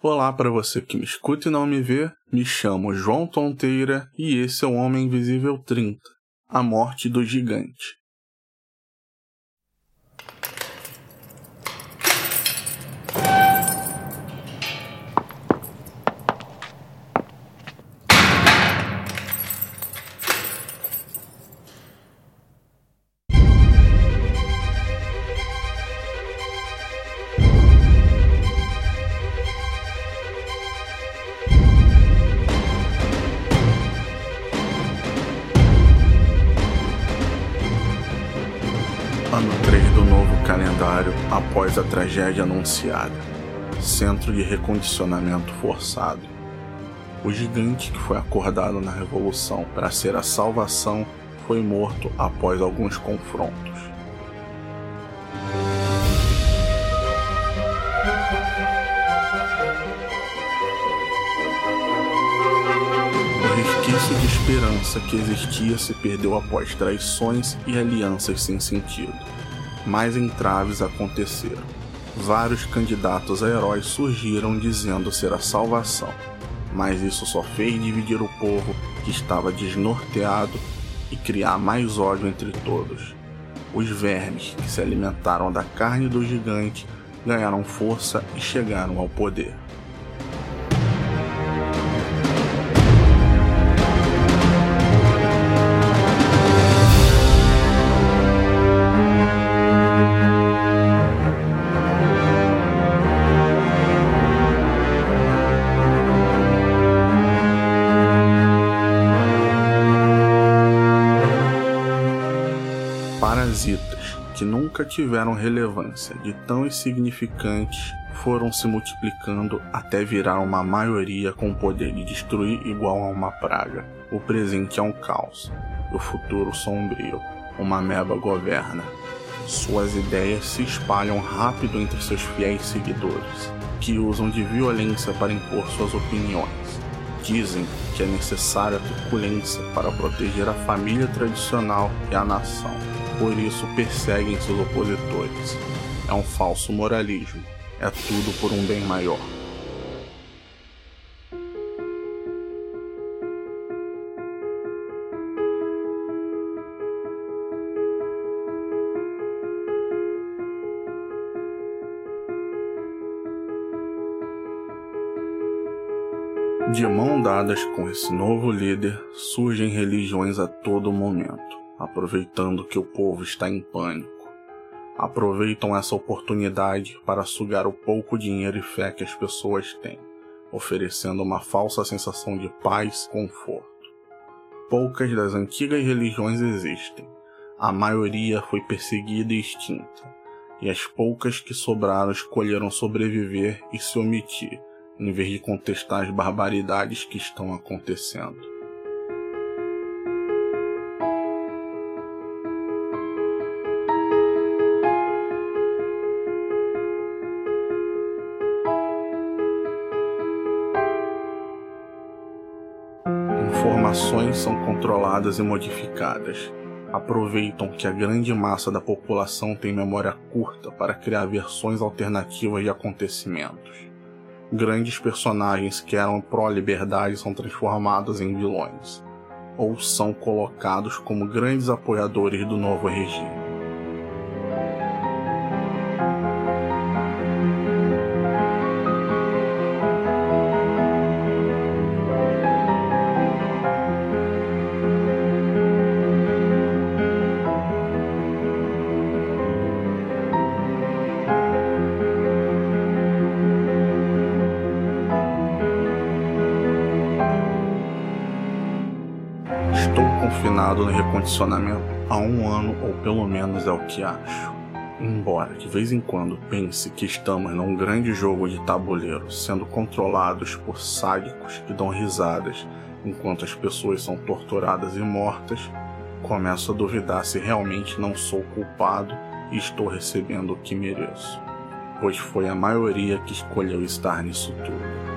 Olá para você que me escuta e não me vê, me chamo João Tonteira e esse é o Homem Invisível 30, A Morte do Gigante. 3 do novo calendário após a tragédia anunciada. Centro de recondicionamento forçado. O gigante que foi acordado na Revolução para ser a salvação foi morto após alguns confrontos. Resquício de esperança que existia se perdeu após traições e alianças sem sentido. Mais entraves aconteceram. Vários candidatos a heróis surgiram dizendo ser a salvação, mas isso só fez dividir o povo que estava desnorteado e criar mais ódio entre todos. Os vermes que se alimentaram da carne do gigante ganharam força e chegaram ao poder. Parasitas que nunca tiveram relevância de tão insignificantes foram se multiplicando até virar uma maioria com o poder de destruir igual a uma praga. O presente é um caos, o futuro sombrio. Uma meba governa. Suas ideias se espalham rápido entre seus fiéis seguidores, que usam de violência para impor suas opiniões. Dizem que é necessária a truculência para proteger a família tradicional e a nação por isso perseguem seus opositores. É um falso moralismo. É tudo por um bem maior. De mão dadas com esse novo líder, surgem religiões a todo momento aproveitando que o povo está em pânico. Aproveitam essa oportunidade para sugar o pouco dinheiro e fé que as pessoas têm, oferecendo uma falsa sensação de paz e conforto. Poucas das antigas religiões existem, a maioria foi perseguida e extinta, e as poucas que sobraram escolheram sobreviver e se omitir, em vez de contestar as barbaridades que estão acontecendo. Informações são controladas e modificadas. Aproveitam que a grande massa da população tem memória curta para criar versões alternativas de acontecimentos. Grandes personagens que eram pró-liberdade são transformados em vilões, ou são colocados como grandes apoiadores do novo regime. Estou confinado no recondicionamento há um ano ou pelo menos é o que acho. Embora de vez em quando pense que estamos num grande jogo de tabuleiro sendo controlados por sádicos que dão risadas enquanto as pessoas são torturadas e mortas, começo a duvidar se realmente não sou culpado e estou recebendo o que mereço, pois foi a maioria que escolheu estar nisso tudo.